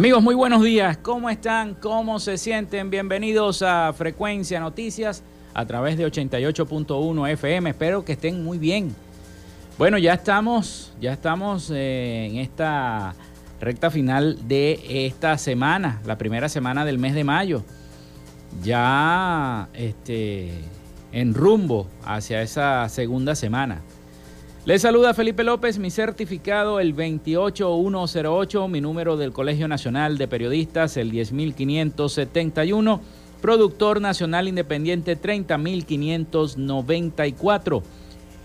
Amigos, muy buenos días. ¿Cómo están? ¿Cómo se sienten? Bienvenidos a Frecuencia Noticias a través de 88.1 FM. Espero que estén muy bien. Bueno, ya estamos, ya estamos eh, en esta recta final de esta semana, la primera semana del mes de mayo. Ya este, en rumbo hacia esa segunda semana. Les saluda Felipe López, mi certificado el 28108, mi número del Colegio Nacional de Periodistas el 10571, productor nacional independiente 30594.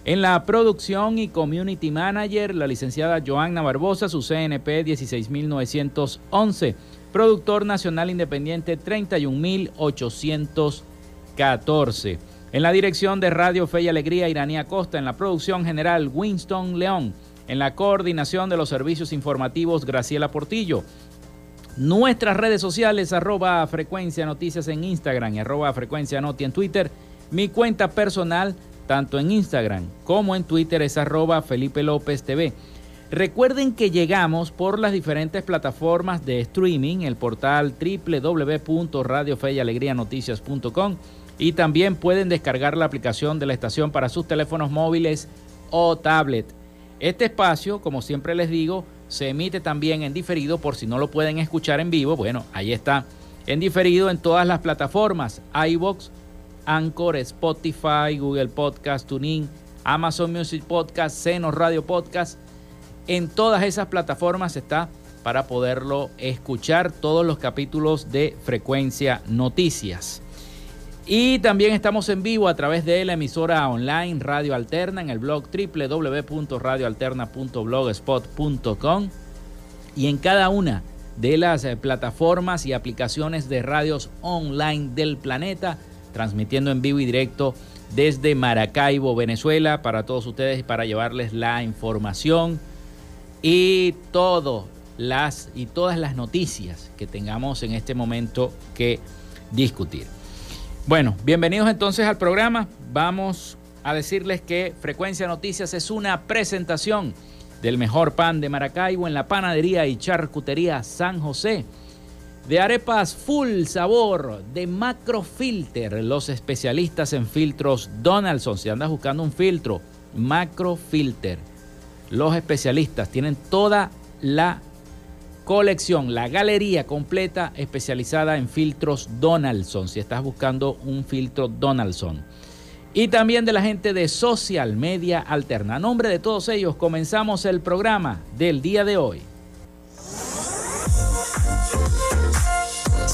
En la producción y community manager, la licenciada Joanna Barbosa, su CNP 16911, productor nacional independiente 31814. En la dirección de Radio Fe y Alegría, Iranía Costa. En la producción general, Winston León. En la coordinación de los servicios informativos, Graciela Portillo. Nuestras redes sociales, arroba frecuencia noticias en Instagram y arroba frecuencia noti en Twitter. Mi cuenta personal, tanto en Instagram como en Twitter, es arroba Felipe López TV. Recuerden que llegamos por las diferentes plataformas de streaming, el portal www.radiofeyalegrianoticias.com y también pueden descargar la aplicación de la estación para sus teléfonos móviles o tablet. Este espacio, como siempre les digo, se emite también en diferido por si no lo pueden escuchar en vivo. Bueno, ahí está. En diferido en todas las plataformas, iBox, Anchor, Spotify, Google Podcast, TuneIn, Amazon Music Podcast, Seno Radio Podcast. En todas esas plataformas está para poderlo escuchar todos los capítulos de Frecuencia Noticias. Y también estamos en vivo a través de la emisora online Radio Alterna en el blog www.radioalterna.blogspot.com y en cada una de las eh, plataformas y aplicaciones de radios online del planeta, transmitiendo en vivo y directo desde Maracaibo, Venezuela, para todos ustedes para llevarles la información y todo las y todas las noticias que tengamos en este momento que discutir. Bueno, bienvenidos entonces al programa. Vamos a decirles que Frecuencia Noticias es una presentación del mejor pan de Maracaibo en la panadería y charcutería San José. De arepas full sabor de Macrofilter, los especialistas en filtros Donaldson. Si andas buscando un filtro, Macrofilter. Los especialistas tienen toda la colección, la galería completa especializada en filtros Donaldson, si estás buscando un filtro Donaldson. Y también de la gente de Social Media Alterna. A nombre de todos ellos comenzamos el programa del día de hoy.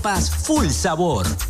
arepas full sabor.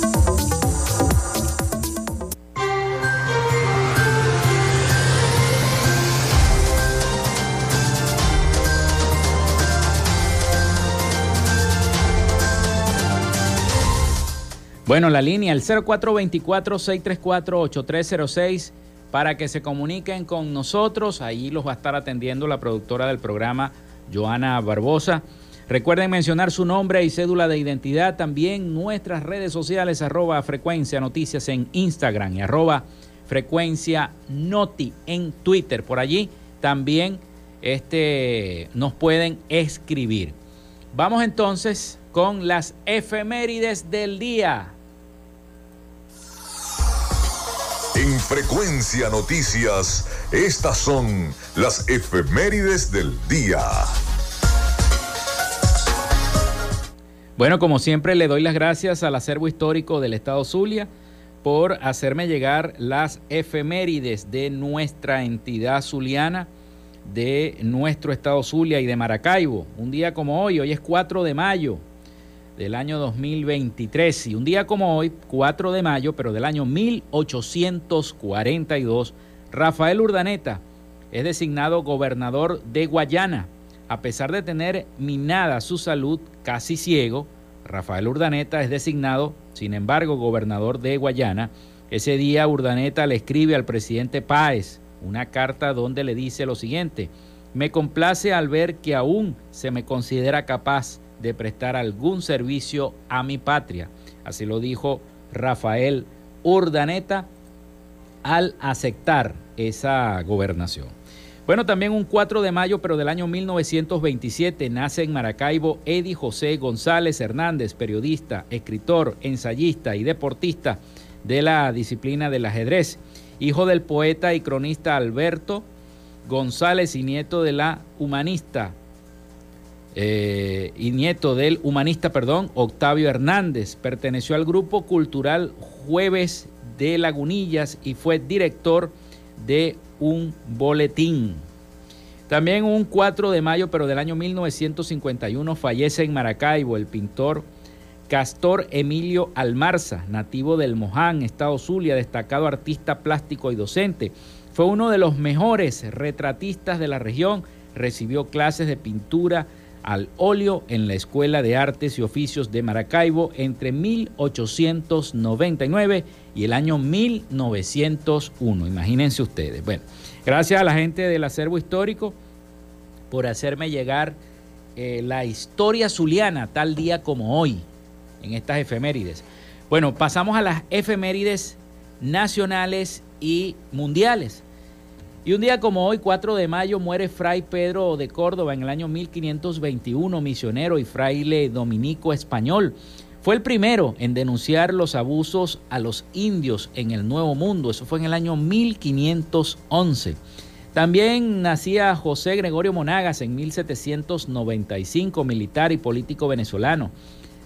Bueno, la línea, el 0424-634-8306 para que se comuniquen con nosotros. Ahí los va a estar atendiendo la productora del programa, Joana Barbosa. Recuerden mencionar su nombre y cédula de identidad. También nuestras redes sociales, arroba frecuencia noticias en Instagram y arroba frecuencia noti en Twitter. Por allí también este, nos pueden escribir. Vamos entonces con las efemérides del día. En Frecuencia Noticias, estas son las efemérides del día. Bueno, como siempre le doy las gracias al acervo histórico del Estado Zulia por hacerme llegar las efemérides de nuestra entidad zuliana, de nuestro Estado Zulia y de Maracaibo. Un día como hoy, hoy es 4 de mayo, del año 2023. Y un día como hoy, 4 de mayo, pero del año 1842, Rafael Urdaneta es designado gobernador de Guayana. A pesar de tener minada su salud, casi ciego, Rafael Urdaneta es designado, sin embargo, gobernador de Guayana. Ese día Urdaneta le escribe al presidente Páez una carta donde le dice lo siguiente, me complace al ver que aún se me considera capaz de prestar algún servicio a mi patria. Así lo dijo Rafael Urdaneta al aceptar esa gobernación. Bueno, también un 4 de mayo, pero del año 1927, nace en Maracaibo Eddie José González Hernández, periodista, escritor, ensayista y deportista de la disciplina del ajedrez, hijo del poeta y cronista Alberto González y nieto de la humanista eh, y nieto del humanista, perdón, Octavio Hernández. Perteneció al grupo cultural Jueves de Lagunillas y fue director de un boletín. También un 4 de mayo, pero del año 1951, fallece en Maracaibo el pintor Castor Emilio Almarza, nativo del Moján, Estado Zulia, destacado artista plástico y docente. Fue uno de los mejores retratistas de la región, recibió clases de pintura al óleo en la Escuela de Artes y Oficios de Maracaibo entre 1899 y el año 1901. Imagínense ustedes. Bueno, gracias a la gente del acervo histórico por hacerme llegar eh, la historia zuliana tal día como hoy, en estas efemérides. Bueno, pasamos a las efemérides nacionales y mundiales. Y un día como hoy, 4 de mayo, muere Fray Pedro de Córdoba en el año 1521, misionero y fraile dominico español. Fue el primero en denunciar los abusos a los indios en el Nuevo Mundo. Eso fue en el año 1511. También nacía José Gregorio Monagas en 1795, militar y político venezolano.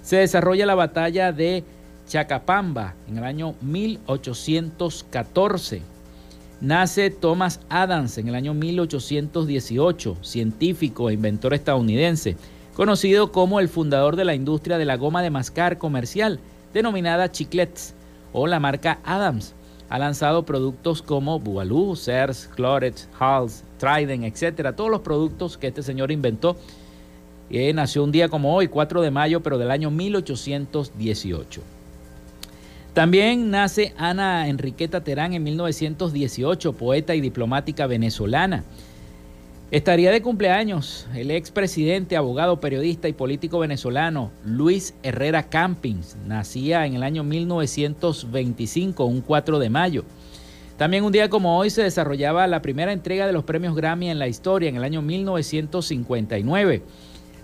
Se desarrolla la batalla de Chacapamba en el año 1814. Nace Thomas Adams en el año 1818, científico e inventor estadounidense, conocido como el fundador de la industria de la goma de mascar comercial, denominada Chiclets, o la marca Adams. Ha lanzado productos como Bualú, Sears, Clorets, Hals, Trident, etc. Todos los productos que este señor inventó. Eh, nació un día como hoy, 4 de mayo, pero del año 1818. También nace Ana Enriqueta Terán en 1918, poeta y diplomática venezolana. Estaría de cumpleaños el expresidente, abogado, periodista y político venezolano Luis Herrera Campins. Nacía en el año 1925, un 4 de mayo. También un día como hoy se desarrollaba la primera entrega de los premios Grammy en la historia, en el año 1959.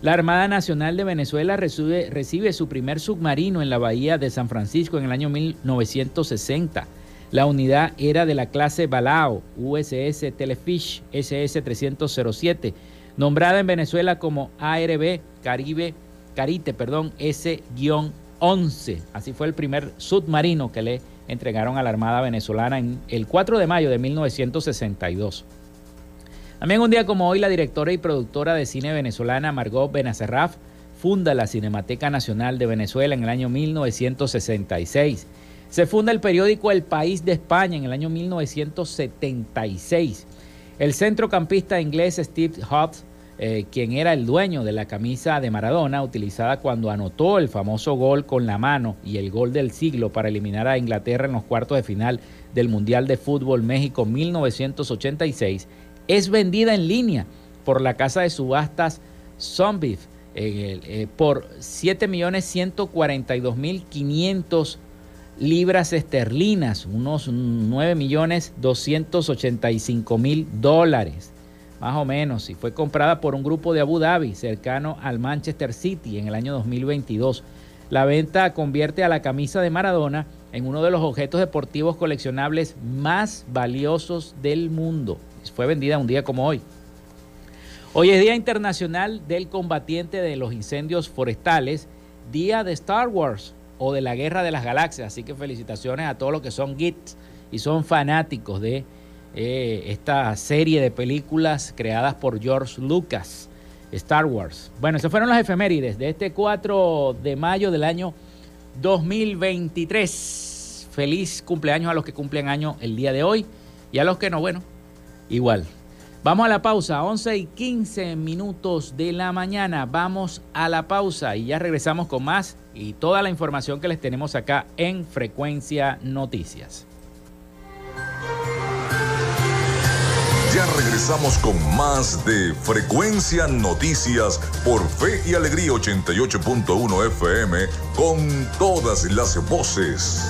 La Armada Nacional de Venezuela recibe, su primer submarino en la bahía de San Francisco en el año 1960. La unidad era de la clase Balao, USS Telefish SS-307, nombrada en Venezuela como ARB Caribe, Carite perdón, S-11. Así fue el primer submarino que le entregaron a la Armada venezolana en el 4 de mayo de 1962. También un día como hoy, la directora y productora de cine venezolana Margot Benacerraf funda la Cinemateca Nacional de Venezuela en el año 1966. Se funda el periódico El País de España en el año 1976. El centrocampista inglés Steve Hobbs, eh, quien era el dueño de la camisa de Maradona, utilizada cuando anotó el famoso gol con la mano y el gol del siglo para eliminar a Inglaterra en los cuartos de final del Mundial de Fútbol México 1986, es vendida en línea por la casa de subastas Zombie eh, por 7.142.500 libras esterlinas, unos 9.285.000 dólares, más o menos, y fue comprada por un grupo de Abu Dhabi cercano al Manchester City en el año 2022. La venta convierte a la camisa de Maradona en uno de los objetos deportivos coleccionables más valiosos del mundo. Fue vendida un día como hoy. Hoy es Día Internacional del Combatiente de los Incendios Forestales, Día de Star Wars o de la Guerra de las Galaxias. Así que felicitaciones a todos los que son geeks y son fanáticos de eh, esta serie de películas creadas por George Lucas, Star Wars. Bueno, esas fueron las efemérides de este 4 de mayo del año 2023. Feliz cumpleaños a los que cumplen año el día de hoy y a los que no, bueno, igual. Vamos a la pausa, 11 y 15 minutos de la mañana. Vamos a la pausa y ya regresamos con más y toda la información que les tenemos acá en Frecuencia Noticias. Ya regresamos con más de Frecuencia Noticias por Fe y Alegría 88.1 FM con todas las voces.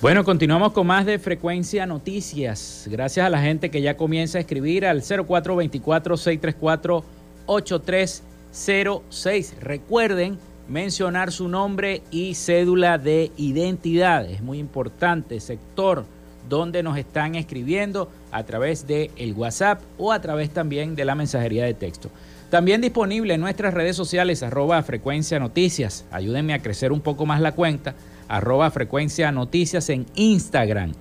Bueno, continuamos con más de Frecuencia Noticias. Gracias a la gente que ya comienza a escribir al 0424-634-8306. Recuerden mencionar su nombre y cédula de identidad. Es muy importante, sector donde nos están escribiendo a través de el WhatsApp o a través también de la mensajería de texto. También disponible en nuestras redes sociales, arroba frecuencia noticias. Ayúdenme a crecer un poco más la cuenta arroba frecuencia noticias en Instagram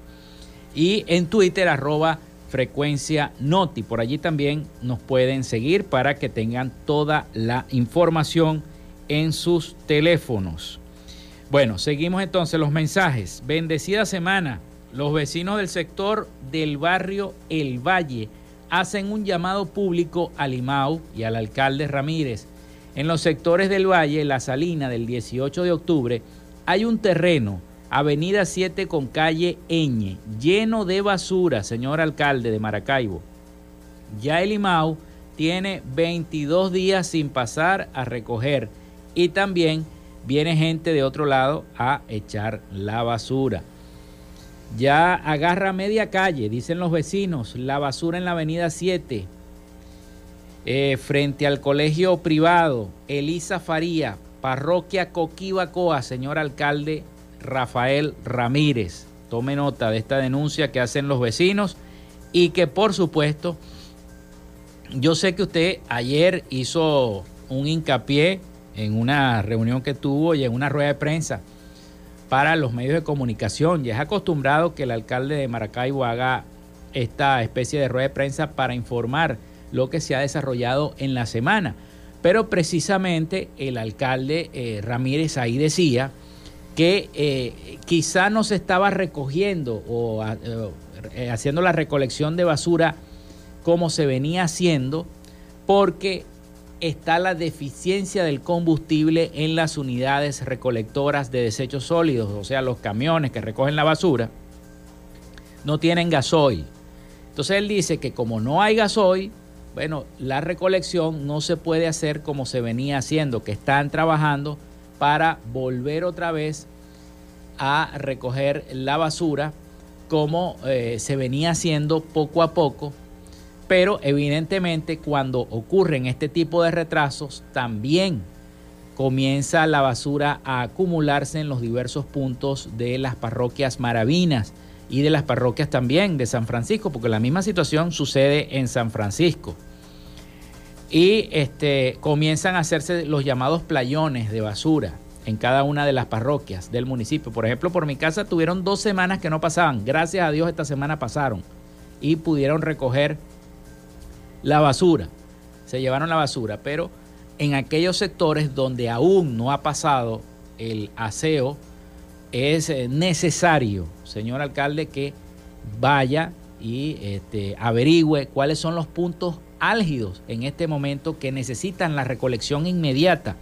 y en Twitter arroba frecuencia noti. Por allí también nos pueden seguir para que tengan toda la información en sus teléfonos. Bueno, seguimos entonces los mensajes. Bendecida semana. Los vecinos del sector del barrio El Valle hacen un llamado público al IMAU y al alcalde Ramírez. En los sectores del Valle, La Salina del 18 de octubre, hay un terreno, Avenida 7 con calle Eñe, lleno de basura, señor alcalde de Maracaibo. Ya el IMAU tiene 22 días sin pasar a recoger y también viene gente de otro lado a echar la basura. Ya agarra media calle, dicen los vecinos, la basura en la avenida 7, eh, frente al colegio privado Elisa Faría, Parroquia Coquibacoa, señor alcalde Rafael Ramírez. Tome nota de esta denuncia que hacen los vecinos y que por supuesto yo sé que usted ayer hizo un hincapié en una reunión que tuvo y en una rueda de prensa para los medios de comunicación. Ya es acostumbrado que el alcalde de Maracaibo haga esta especie de rueda de prensa para informar lo que se ha desarrollado en la semana. Pero precisamente el alcalde eh, Ramírez ahí decía que eh, quizá no se estaba recogiendo o eh, haciendo la recolección de basura como se venía haciendo porque está la deficiencia del combustible en las unidades recolectoras de desechos sólidos, o sea, los camiones que recogen la basura, no tienen gasoil. Entonces él dice que como no hay gasoil, bueno, la recolección no se puede hacer como se venía haciendo, que están trabajando para volver otra vez a recoger la basura como eh, se venía haciendo poco a poco. Pero evidentemente cuando ocurren este tipo de retrasos, también comienza la basura a acumularse en los diversos puntos de las parroquias maravinas y de las parroquias también de San Francisco, porque la misma situación sucede en San Francisco. Y este, comienzan a hacerse los llamados playones de basura en cada una de las parroquias del municipio. Por ejemplo, por mi casa tuvieron dos semanas que no pasaban. Gracias a Dios esta semana pasaron y pudieron recoger la basura. Se llevaron la basura, pero en aquellos sectores donde aún no ha pasado el aseo, es eh, necesario, señor alcalde, que vaya y este, averigüe cuáles son los puntos álgidos en este momento que necesitan la recolección inmediata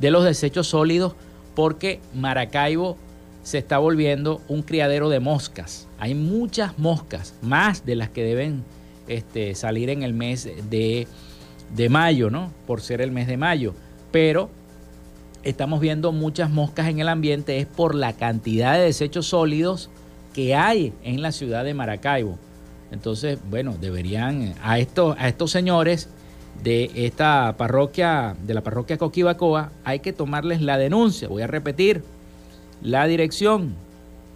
de los desechos sólidos porque Maracaibo se está volviendo un criadero de moscas. Hay muchas moscas, más de las que deben este, salir en el mes de, de mayo, ¿no? Por ser el mes de mayo. Pero estamos viendo muchas moscas en el ambiente es por la cantidad de desechos sólidos que hay en la ciudad de Maracaibo. Entonces, bueno, deberían a estos, a estos señores de esta parroquia, de la parroquia Coquibacoa, hay que tomarles la denuncia. Voy a repetir, la dirección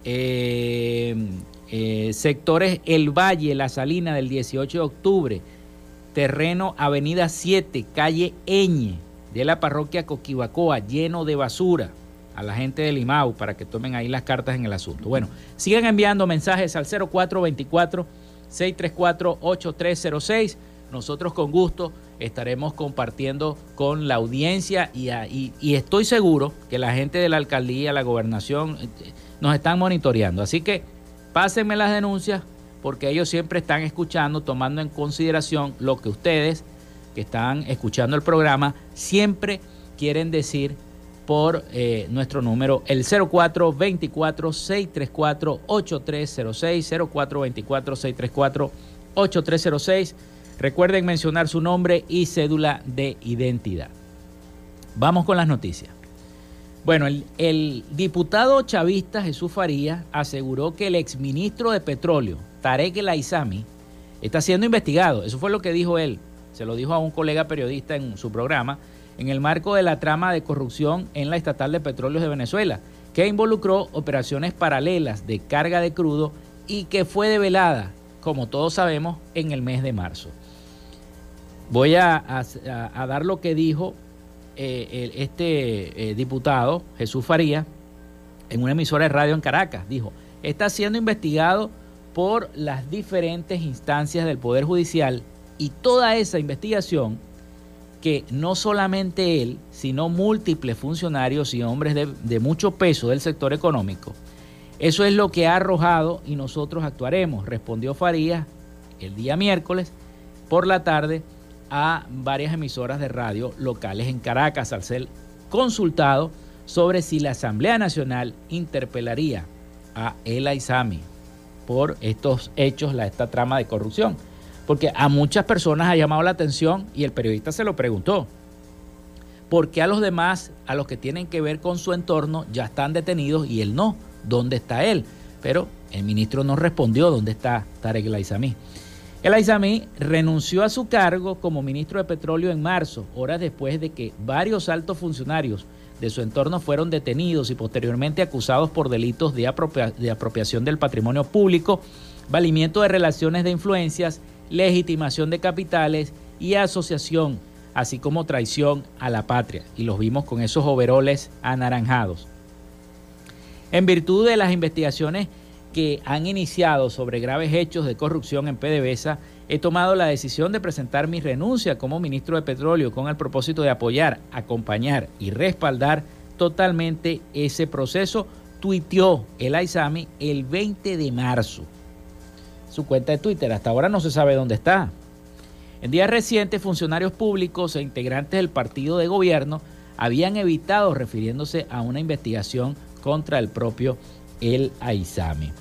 eh, eh, sectores El Valle, La Salina del 18 de octubre, terreno Avenida 7, calle Eñe, de la parroquia Coquibacoa, lleno de basura a la gente de Limau para que tomen ahí las cartas en el asunto. Bueno, sigan enviando mensajes al 0424-634-8306. Nosotros con gusto estaremos compartiendo con la audiencia y, y, estoy seguro que la gente de la alcaldía, la gobernación, eh, nos están monitoreando. Así que pásenme las denuncias porque ellos siempre están escuchando, tomando en consideración lo que ustedes que están escuchando el programa siempre quieren decir por eh, nuestro número, el 0424-634-8306, 0424-634-8306. Recuerden mencionar su nombre y cédula de identidad. Vamos con las noticias. Bueno, el, el, diputado chavista Jesús Faría aseguró que el exministro de Petróleo, Tarek El Aizami, está siendo investigado. Eso fue lo que dijo él. Se lo dijo a un colega periodista en su programa en el marco de la trama de corrupción en la Estatal de Petróleos de Venezuela, que involucró operaciones paralelas de carga de crudo y que fue develada, como todos sabemos, en el mes de marzo. Voy a, dar lo que dijo eh, este eh, diputado, Jesús Faría, en una emisora de radio en Caracas. Dijo, está siendo investigado por las diferentes instancias del Poder Judicial y toda esa investigación que no solamente él, sino múltiples funcionarios y hombres de, mucho peso del sector económico. Eso es lo que ha arrojado y nosotros actuaremos, respondió Farías el día miércoles por la tarde a varias emisoras de radio locales en Caracas al ser consultado sobre si la Asamblea Nacional interpelaría a El Aizami por estos hechos, la, esta trama de corrupción porque a muchas personas ha llamado la atención y el periodista se lo preguntó. ¿Por qué a los demás, a los que tienen que ver con su entorno, ya están detenidos y él no? ¿Dónde está él? Pero el ministro no respondió dónde está Tarek El Aizami. El Aizami renunció a su cargo como ministro de Petróleo en marzo, horas después de que varios altos funcionarios de su entorno fueron detenidos y posteriormente acusados por delitos de, de apropiación del patrimonio público, valimiento de relaciones de influencias legitimación de capitales y asociación, así como traición a la patria. Y los vimos con esos overoles anaranjados. En virtud de las investigaciones que han iniciado sobre graves hechos de corrupción en PDVSA, he tomado la decisión de presentar mi renuncia como ministro de Petróleo con el propósito de apoyar, acompañar y respaldar totalmente ese proceso, tuiteó el Aizami el 20 de marzo su cuenta de Twitter. Hasta ahora no se sabe dónde está. En días recientes, funcionarios públicos e integrantes del partido de gobierno habían evitado refiriéndose a una investigación contra el propio El Aizami.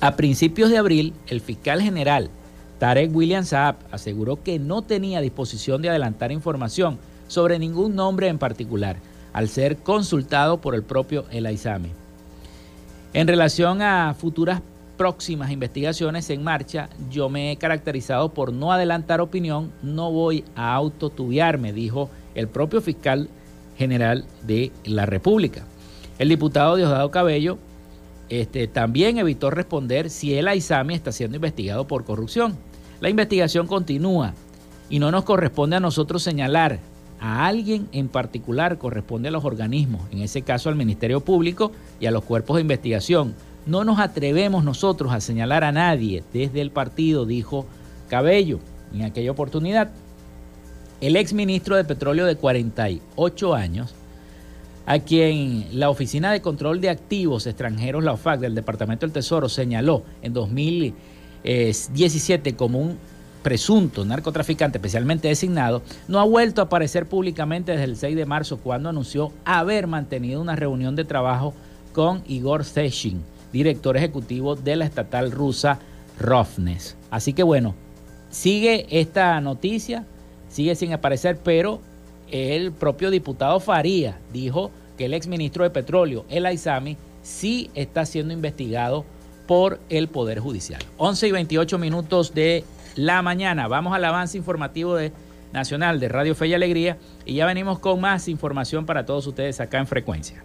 A principios de abril, el fiscal general Tarek William Saab aseguró que no tenía disposición de adelantar información sobre ningún nombre en particular, al ser consultado por el propio El Aizami. En relación a futuras próximas investigaciones en marcha, yo me he caracterizado por no adelantar opinión, no voy a autotubiarme, dijo el propio fiscal general de la República. El diputado Diosdado Cabello este, también evitó responder si el Aizami está siendo investigado por corrupción. La investigación continúa y no nos corresponde a nosotros señalar a alguien en particular, corresponde a los organismos, en ese caso al Ministerio Público y a los cuerpos de investigación no nos atrevemos nosotros a señalar a nadie desde el partido, dijo Cabello en aquella oportunidad. El ex ministro de Petróleo de 48 años, a quien la Oficina de Control de Activos Extranjeros, la OFAC, del Departamento del Tesoro, señaló en 2017 como un presunto narcotraficante especialmente designado, no ha vuelto a aparecer públicamente desde el 6 de marzo cuando anunció haber mantenido una reunión de trabajo con Igor Seshin, director ejecutivo de la estatal rusa Rofnes. Así que bueno, sigue esta noticia, sigue sin aparecer, pero el propio diputado Faría dijo que el exministro de Petróleo, el Aizami, sí está siendo investigado por el Poder Judicial. 11 y 28 minutos de la mañana. Vamos al avance informativo de Nacional de Radio Fe y Alegría y ya venimos con más información para todos ustedes acá en Frecuencia.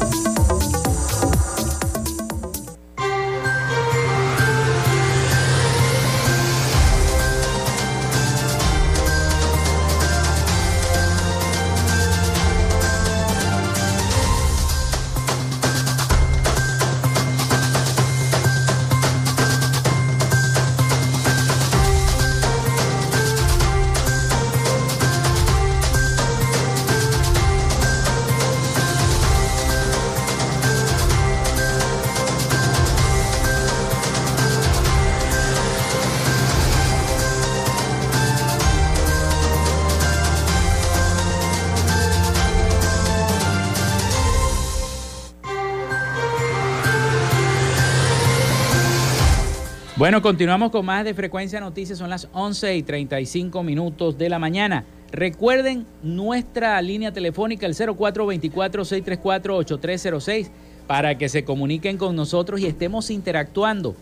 Bueno, continuamos con más de Frecuencia Noticias. Son las 11 y 35 minutos de la mañana. Recuerden nuestra línea telefónica, el 0424-634-8306, para que se comuniquen con nosotros y estemos interactuando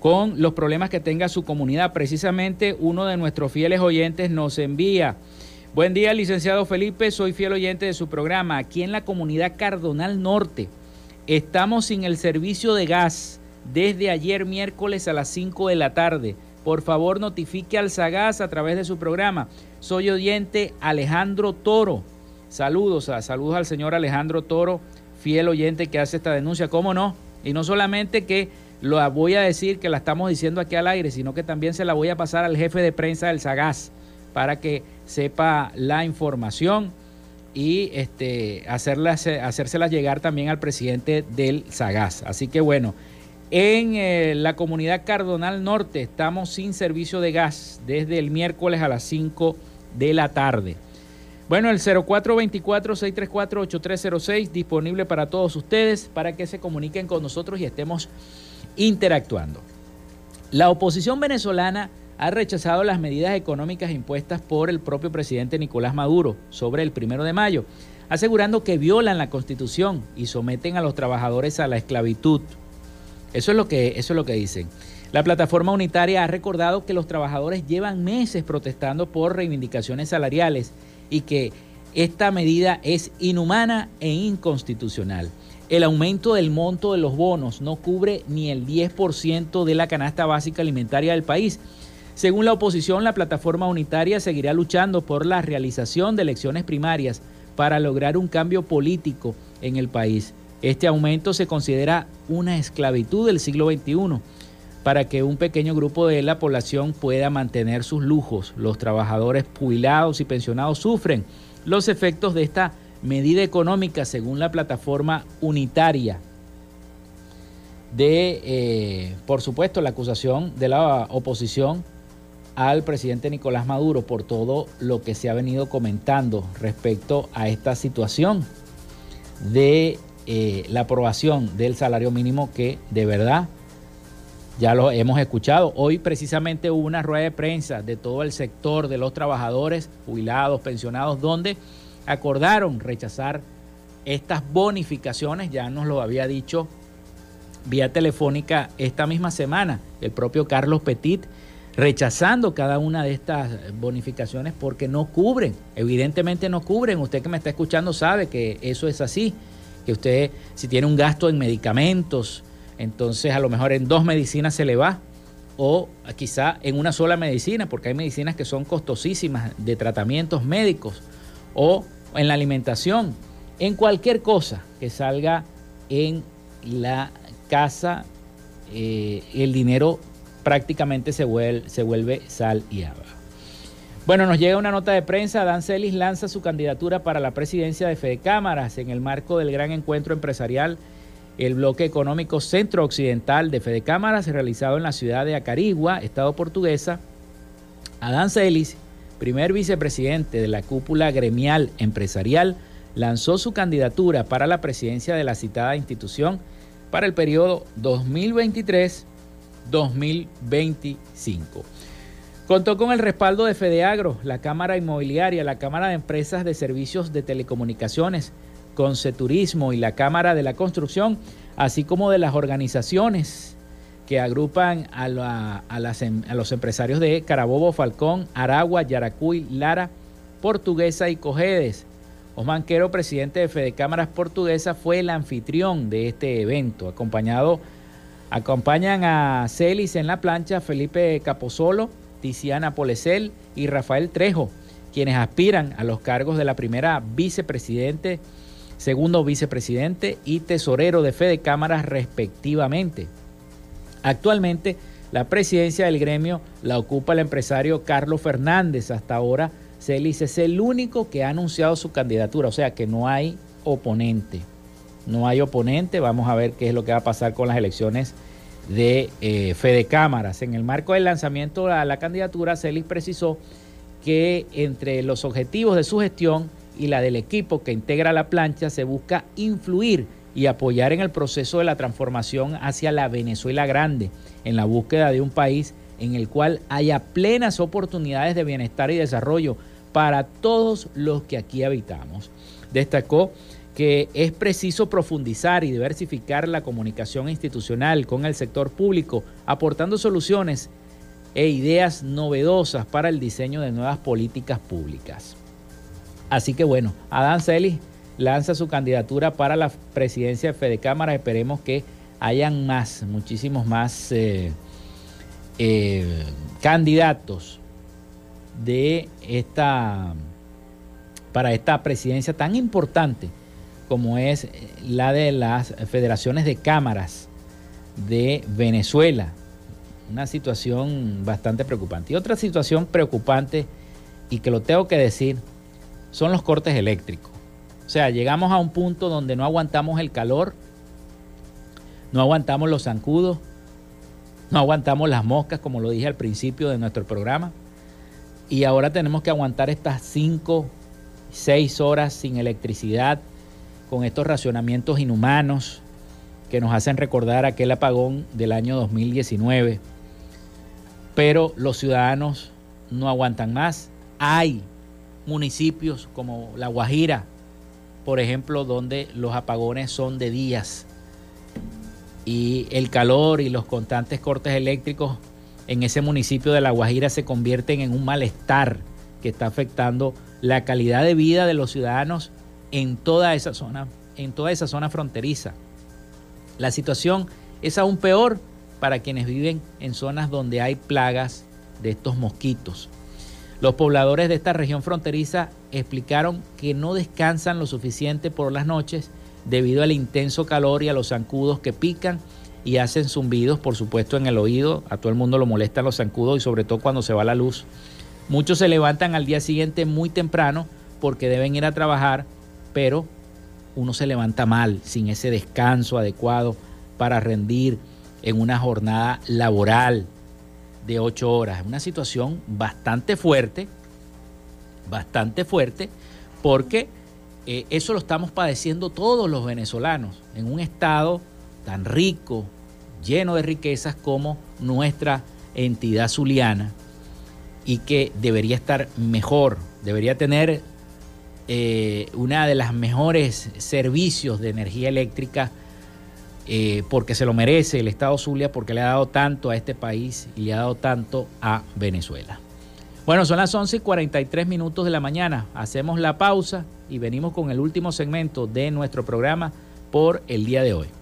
con los problemas que tenga su comunidad. Precisamente uno de nuestros fieles oyentes nos envía. Buen día, licenciado Felipe. Soy fiel oyente de su programa. Aquí en la comunidad Cardonal Norte estamos sin el servicio de gas desde ayer miércoles a las 5 de la tarde. Por favor, notifique al Sagaz a través de su programa. Soy oyente Alejandro Toro. Saludos, a, saludos al señor Alejandro Toro, fiel oyente que hace esta denuncia, ¿cómo no? Y no solamente que lo voy a decir que la estamos diciendo aquí al aire, sino que también se la voy a pasar al jefe de prensa del Sagaz para que sepa la información y este, hacérsela llegar también al presidente del Sagaz. Así que bueno, en eh, la comunidad Cardonal Norte estamos sin servicio de gas desde el miércoles a las 5 de la tarde. Bueno, el 0424-634-8306 disponible para todos ustedes para que se comuniquen con nosotros y estemos interactuando. La oposición venezolana ha rechazado las medidas económicas impuestas por el propio presidente Nicolás Maduro sobre el primero de mayo, asegurando que violan la constitución y someten a los trabajadores a la esclavitud. Eso es lo que, eso es lo que dicen. La plataforma unitaria ha recordado que los trabajadores llevan meses protestando por reivindicaciones salariales y que esta medida es inhumana e inconstitucional. El aumento del monto de los bonos no cubre ni el 10% de la canasta básica alimentaria del país según la oposición, la plataforma unitaria seguirá luchando por la realización de elecciones primarias para lograr un cambio político en el país. Este aumento se considera una esclavitud del siglo XXI para que un pequeño grupo de la población pueda mantener sus lujos. Los trabajadores jubilados y pensionados sufren los efectos de esta medida económica según la plataforma unitaria de, eh, por supuesto, la acusación de la oposición al presidente Nicolás Maduro por todo lo que se ha venido comentando respecto a esta situación de eh, la aprobación del salario mínimo que de verdad ya lo hemos escuchado. Hoy precisamente hubo una rueda de prensa de todo el sector de los trabajadores, jubilados, pensionados, donde acordaron rechazar estas bonificaciones, ya nos lo había dicho vía telefónica esta misma semana el propio Carlos Petit rechazando cada una de estas bonificaciones porque no cubren, evidentemente no cubren. Usted que me está escuchando sabe que eso es así, que usted si tiene un gasto en medicamentos, entonces a lo mejor en dos medicinas se le va o quizá en una sola medicina, porque hay medicinas que son costosísimas de tratamientos médicos o en la alimentación, en cualquier cosa que salga en la casa, eh, el dinero prácticamente se vuelve, se vuelve sal y agua. Bueno, nos llega una nota de prensa. Dan Celis lanza su candidatura para la presidencia de Fede Cámaras en el marco del gran encuentro empresarial, el bloque económico centro-occidental de Fede Cámaras, realizado en la ciudad de Acarigua, Estado portuguesa. Adán Celis, primer vicepresidente de la cúpula gremial empresarial, lanzó su candidatura para la presidencia de la citada institución para el periodo 2023 2025. Contó con el respaldo de Fedeagro, la Cámara Inmobiliaria, la Cámara de Empresas de Servicios de Telecomunicaciones, Conceturismo y la Cámara de la Construcción, así como de las organizaciones que agrupan a, em, a los empresarios de Carabobo, Falcón, Aragua, Yaracuy, Lara, Portuguesa y Cojedes. Osman Quero, presidente de Fede Cámaras Portuguesa, fue el anfitrión de este evento, acompañado Acompañan a Celis en la plancha Felipe Capozolo, Tiziana Polesel y Rafael Trejo, quienes aspiran a los cargos de la primera vicepresidente, segundo vicepresidente y tesorero de Fede Cámaras respectivamente. Actualmente, la presidencia del gremio la ocupa el empresario Carlos Fernández. Hasta ahora, Celis es el único que ha anunciado su candidatura, o sea que no hay oponente no hay oponente. Vamos a ver qué es lo que va a pasar con las elecciones de eh, Fede Cámaras. En el marco del lanzamiento a la candidatura, Celis precisó que entre los objetivos de su gestión y la del equipo que integra la plancha se busca influir y apoyar en el proceso de la transformación hacia la Venezuela grande, en la búsqueda de un país en el cual haya plenas oportunidades de bienestar y desarrollo para todos los que aquí habitamos. Destacó que es preciso profundizar y diversificar la comunicación institucional con el sector público, aportando soluciones e ideas novedosas para el diseño de nuevas políticas públicas. Así que bueno, Adán Celis lanza su candidatura para la presidencia de Fede Cámara. Esperemos que hayan más, muchísimos más eh, eh, candidatos de esta para esta presidencia tan importante como es la de las federaciones de cámaras de Venezuela. Una situación bastante preocupante. Y otra situación preocupante, y que lo tengo que decir, son los cortes eléctricos. O sea, llegamos a un punto donde no aguantamos el calor, no aguantamos los zancudos, no aguantamos las moscas, como lo dije al principio de nuestro programa. Y ahora tenemos que aguantar estas 5, 6 horas sin electricidad, con estos racionamientos inhumanos que nos hacen recordar aquel apagón del año 2019. Pero los ciudadanos no aguantan más. Hay municipios como La Guajira, por ejemplo, donde los apagones son de días y el calor y los constantes cortes eléctricos en ese municipio de La Guajira se convierten en un malestar que está afectando la calidad de vida de los ciudadanos en toda esa zona, en toda esa zona fronteriza. La situación es aún peor para quienes viven en zonas donde hay plagas de estos mosquitos. Los pobladores de esta región fronteriza explicaron que no descansan lo suficiente por las noches debido al intenso calor y a los zancudos que pican y hacen zumbidos, por supuesto, en el oído. A todo el mundo lo molestan los zancudos y sobre todo cuando se va la luz. Muchos se levantan al día siguiente muy temprano porque deben ir a trabajar, pero uno se levanta mal, sin ese descanso adecuado para rendir en una jornada laboral de ocho horas. Es una situación bastante fuerte, bastante fuerte, porque eh, eso lo estamos padeciendo todos los venezolanos en un estado tan rico, lleno de riquezas como nuestra entidad zuliana y que debería estar mejor, debería tener eh, una de las mejores servicios de energía eléctrica eh, porque se lo merece el Estado Zulia, porque le ha dado tanto a este país y le ha dado tanto a Venezuela. Bueno, son las 11 y 43 minutos de la mañana. Hacemos la pausa y venimos con el último segmento de nuestro programa por el día de hoy.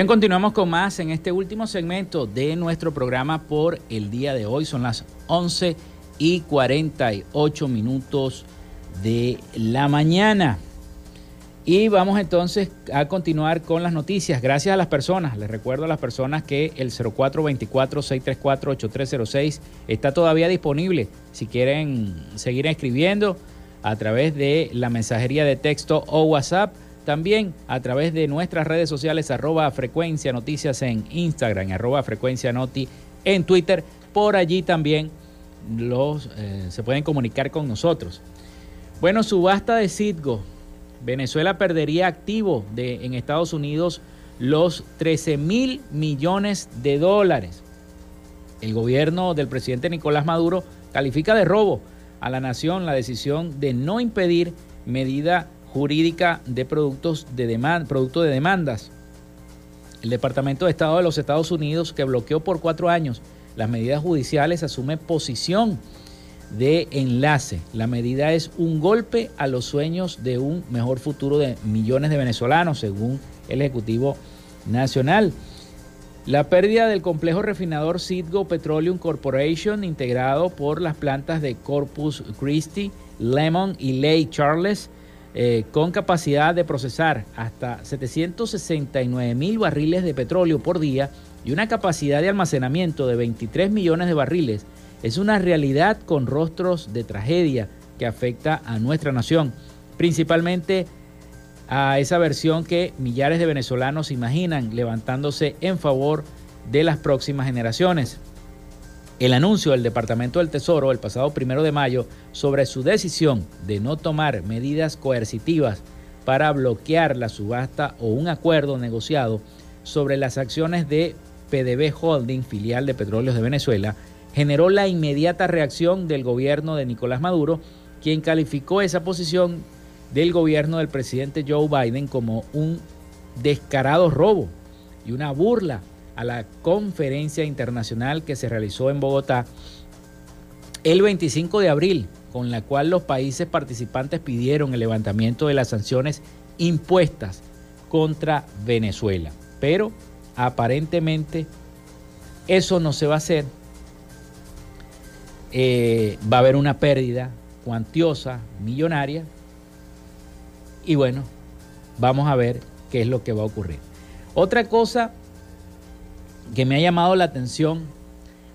Bien, continuamos con más en este último segmento de nuestro programa por el día de hoy. Son las 11 y 48 minutos de la mañana. Y vamos entonces a continuar con las noticias. Gracias a las personas. Les recuerdo a las personas que el 0424-634-8306 está todavía disponible. Si quieren seguir escribiendo, a través de la mensajería de texto o WhatsApp. También a través de nuestras redes sociales, arroba frecuencia noticias en Instagram, arroba frecuencia noti en Twitter. Por allí también los, eh, se pueden comunicar con nosotros. Bueno, subasta de Citgo. Venezuela perdería activo de, en Estados Unidos los 13 mil millones de dólares. El gobierno del presidente Nicolás Maduro califica de robo a la nación la decisión de no impedir medida jurídica de productos de producto de demandas. El Departamento de Estado de los Estados Unidos, que bloqueó por cuatro años las medidas judiciales, asume posición de enlace. La medida es un golpe a los sueños de un mejor futuro de millones de venezolanos, según el Ejecutivo Nacional. La pérdida del complejo refinador Citgo Petroleum Corporation, integrado por las plantas de Corpus Christi, Lemon y Lake Charles, eh, con capacidad de procesar hasta 769 mil barriles de petróleo por día y una capacidad de almacenamiento de 23 millones de barriles, es una realidad con rostros de tragedia que afecta a nuestra nación, principalmente a esa versión que millares de venezolanos imaginan levantándose en favor de las próximas generaciones. El anuncio del Departamento del Tesoro el pasado primero de mayo sobre su decisión de no tomar medidas coercitivas para bloquear la subasta o un acuerdo negociado sobre las acciones de PDB Holding, filial de Petróleos de Venezuela, generó la inmediata reacción del gobierno de Nicolás Maduro, quien calificó esa posición del gobierno del presidente Joe Biden como un descarado robo y una burla a la conferencia internacional que se realizó en Bogotá el 25 de abril, con la cual los países participantes pidieron el levantamiento de las sanciones impuestas contra Venezuela. Pero aparentemente eso no se va a hacer. Eh, va a haber una pérdida cuantiosa, millonaria, y bueno, vamos a ver qué es lo que va a ocurrir. Otra cosa que me ha llamado la atención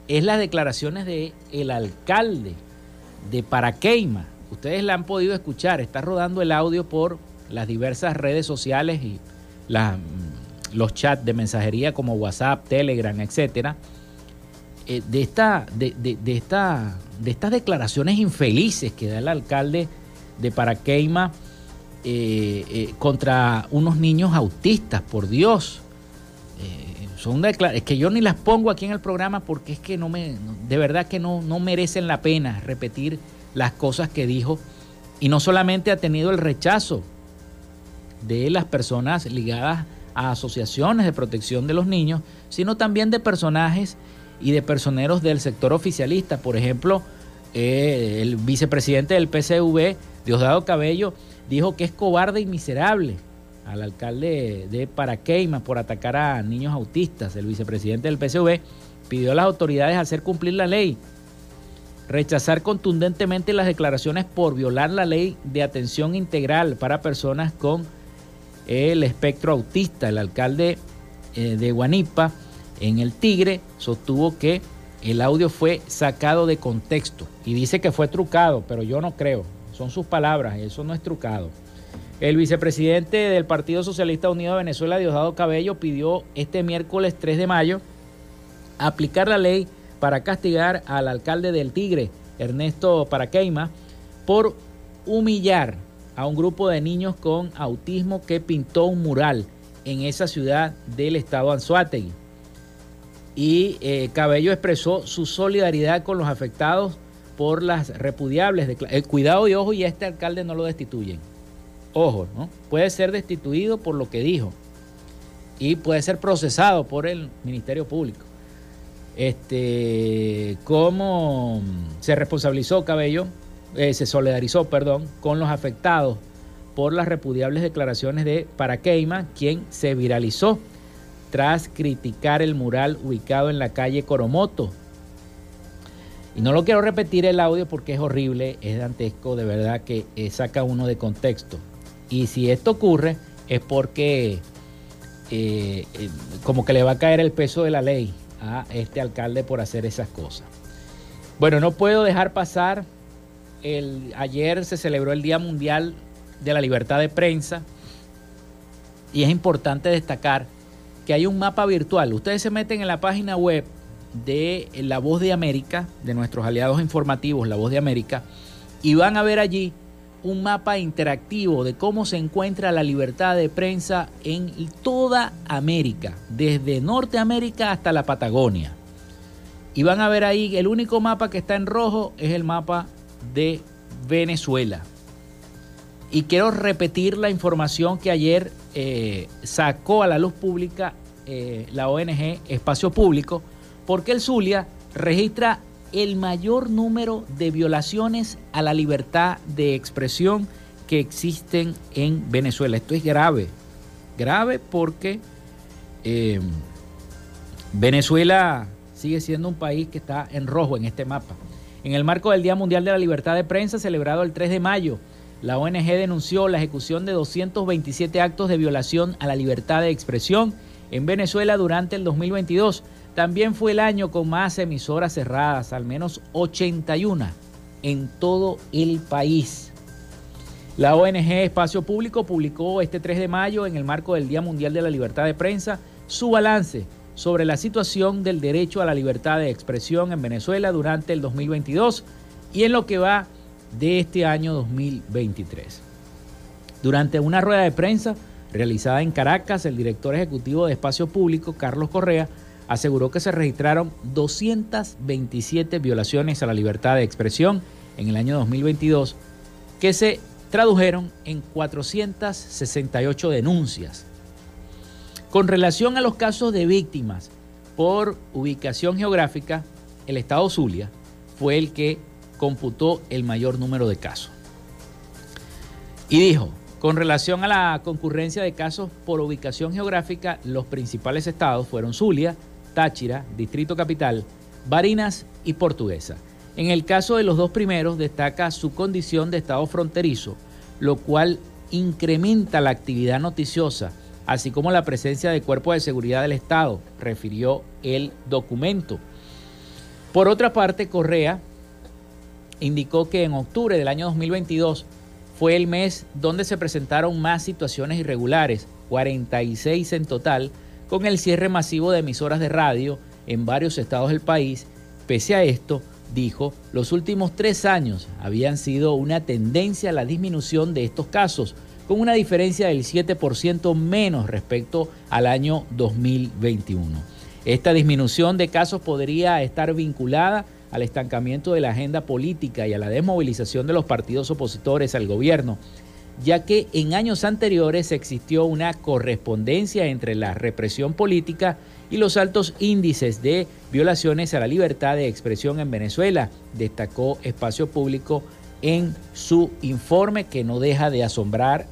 es las declaraciones de el alcalde de Paraqueima. Ustedes la han podido escuchar, está rodando el audio por las diversas redes sociales y los chats de mensajería como WhatsApp, Telegram, etcétera. Eh, de, esta, de, esta, de estas declaraciones infelices que da el alcalde de Paraqueima eh, eh, contra unos niños autistas, por Dios. Eh, son es que yo ni las pongo aquí en el programa porque es que no me, de verdad que no, no merecen la pena repetir las cosas que dijo. Y no solamente ha tenido el rechazo de las personas ligadas a asociaciones de protección de los niños, sino también de personajes y de personeros del sector oficialista. Por ejemplo, el vicepresidente del PCV, Diosdado Cabello, dijo que es cobarde y miserable al alcalde de Paraqueima por atacar a niños autistas. El vicepresidente del PSV pidió a las autoridades hacer cumplir la ley, rechazar contundentemente las declaraciones por violar la ley de atención integral para personas con el espectro autista. El alcalde eh, de Guanipa en el Tigre sostuvo que el audio fue sacado de contexto y dice que fue trucado, pero yo no creo. Son sus palabras, eso no es trucado. El vicepresidente del Partido Socialista Unido de Venezuela, Diosdado Cabello, pidió este miércoles 3 de mayo aplicar la ley para castigar al alcalde del Tigre, Ernesto Paraqueima, por humillar a un grupo de niños con autismo que pintó un mural en esa ciudad del estado Anzuategui. Y eh, Cabello expresó su solidaridad con los afectados por las repudiables. El eh, cuidado y ojo, y este alcalde no lo destituyen. Ojo, ¿no? Puede ser destituido por lo que dijo y puede ser procesado por el Ministerio Público. Este, ¿Cómo se responsabilizó Cabello? Eh, se solidarizó, perdón, con los afectados por las repudiables declaraciones de Paraqueima, quien se viralizó tras criticar el mural ubicado en la calle Coromoto, y no lo quiero repetir el audio porque es horrible, es dantesco, de verdad que eh, saca uno de contexto. Y si esto ocurre es porque eh, eh, como que le va a caer el peso de la ley a este alcalde por hacer esas cosas. Bueno, no puedo dejar pasar el, ayer se celebró el Día Mundial de la Libertad de Prensa y es importante destacar que hay un mapa virtual. Ustedes se meten en la página web de La Voz de América, de nuestros aliados informativos, La Voz de América, y van a ver allí un mapa interactivo de cómo se encuentra la libertad de prensa en toda América, desde Norteamérica hasta la Patagonia. Y van a ver ahí, el único mapa que está en rojo es el mapa de Venezuela. Y quiero repetir la información que ayer eh, sacó a la luz pública eh, la ONG Espacio Público, porque el Zulia registra el mayor número de violaciones a la libertad de expresión que existen en Venezuela. Esto es grave, grave porque eh, Venezuela sigue siendo un país que está en rojo en este mapa. En el marco del Día Mundial de la Libertad de Prensa, celebrado el 3 de mayo, la ONG denunció la ejecución de 227 actos de violación a la libertad de expresión en Venezuela durante el 2022 también fue el año con más emisoras cerradas, al menos 81 en todo el país. La ONG Espacio Público publicó este 3 de mayo, en el marco del Día Mundial de la Libertad de Prensa, su balance sobre la situación del derecho a la libertad de expresión en Venezuela durante el 2022 y en lo que va de este año 2023. Durante una rueda de prensa realizada en Caracas, el director ejecutivo de Espacio Público, Carlos Correa, aseguró que se registraron 227 violaciones a la libertad de expresión en el año 2022, que se tradujeron en 468 denuncias. Con relación a los casos de víctimas por ubicación geográfica, el estado Zulia fue el que computó el mayor número de casos. Y dijo, con relación a la concurrencia de casos por ubicación geográfica, los principales estados fueron Zulia, Táchira, Distrito Capital, Barinas y Portuguesa. En el caso de los dos primeros destaca su condición de estado fronterizo, lo cual incrementa la actividad noticiosa, así como la presencia de cuerpos de seguridad del Estado, refirió el documento. Por otra parte, Correa indicó que en octubre del año 2022 fue el mes donde se presentaron más situaciones irregulares, 46 en total, con el cierre masivo de emisoras de radio en varios estados del país. Pese a esto, dijo, los últimos tres años habían sido una tendencia a la disminución de estos casos, con una diferencia del 7% menos respecto al año 2021. Esta disminución de casos podría estar vinculada al estancamiento de la agenda política y a la desmovilización de los partidos opositores al gobierno, ya que en años anteriores existió una correspondencia entre la represión política y los altos índices de violaciones a la libertad de expresión en Venezuela, destacó Espacio Público en su informe que no deja de asombrar.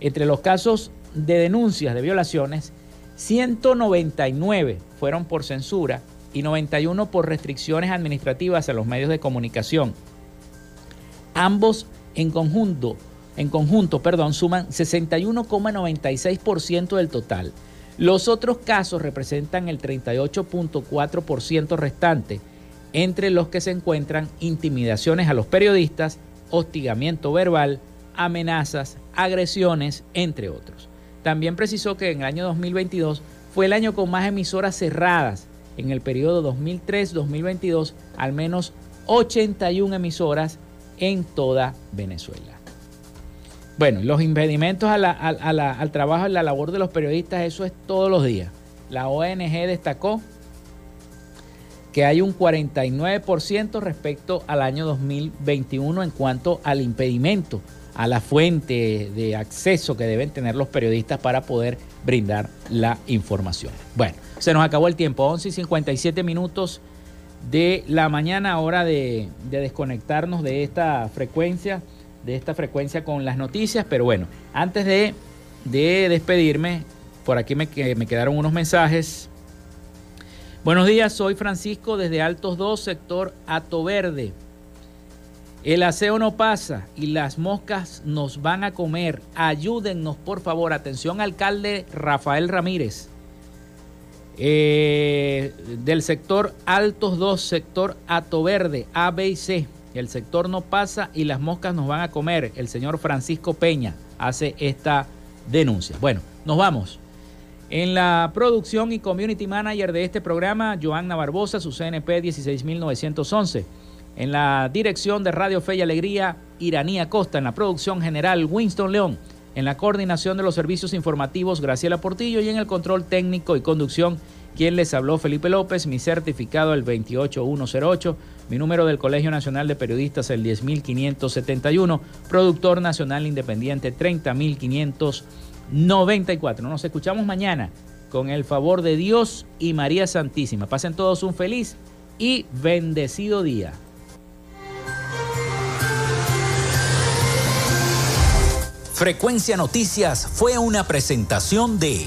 Entre los casos de denuncias de violaciones, 199 fueron por censura y 91 por restricciones administrativas a los medios de comunicación. Ambos en conjunto en conjunto, perdón, suman 61,96% del total. Los otros casos representan el 38.4% restante, entre los que se encuentran intimidaciones a los periodistas, hostigamiento verbal, amenazas, agresiones, entre otros. También precisó que en el año 2022 fue el año con más emisoras cerradas. En el periodo 2003-2022, al menos 81 emisoras en toda Venezuela. Bueno, los impedimentos al trabajo, a la labor de los periodistas, eso es todos los días. La ONG destacó que hay un 49% respecto al año 2021 en cuanto al impedimento, a la fuente de acceso que deben tener los periodistas para poder brindar la información. Bueno, se nos acabó el tiempo, 11 y 57 minutos de la mañana, hora de desconectarnos de esta frecuencia de esta frecuencia con las noticias, pero bueno, antes de, despedirme, por aquí me, me quedaron unos mensajes. Buenos días, soy Francisco desde Altos 2, sector Ato Verde. El aseo no pasa y las moscas nos van a comer. Ayúdennos, por favor. Atención, alcalde Rafael Ramírez. Eh, del sector Altos 2, sector Ato Verde, A, B y C. El sector no pasa y las moscas nos van a comer. El señor Francisco Peña hace esta denuncia. Bueno, nos vamos. En la producción y community manager de este programa, Joanna Barbosa, su CNP 16911. En la dirección de Radio Fe y Alegría, Iranía Costa. En la producción general, Winston León. En la coordinación de los servicios informativos, Graciela Portillo. Y en el control técnico y conducción, quien les habló, Felipe López. Mi certificado, el 28108. Mi número del Colegio Nacional de Periodistas, el 10571. Productor Nacional Independiente, 30594. Nos escuchamos mañana con el favor de Dios y María Santísima. Pasen todos un feliz y bendecido día. Frecuencia Noticias fue una presentación de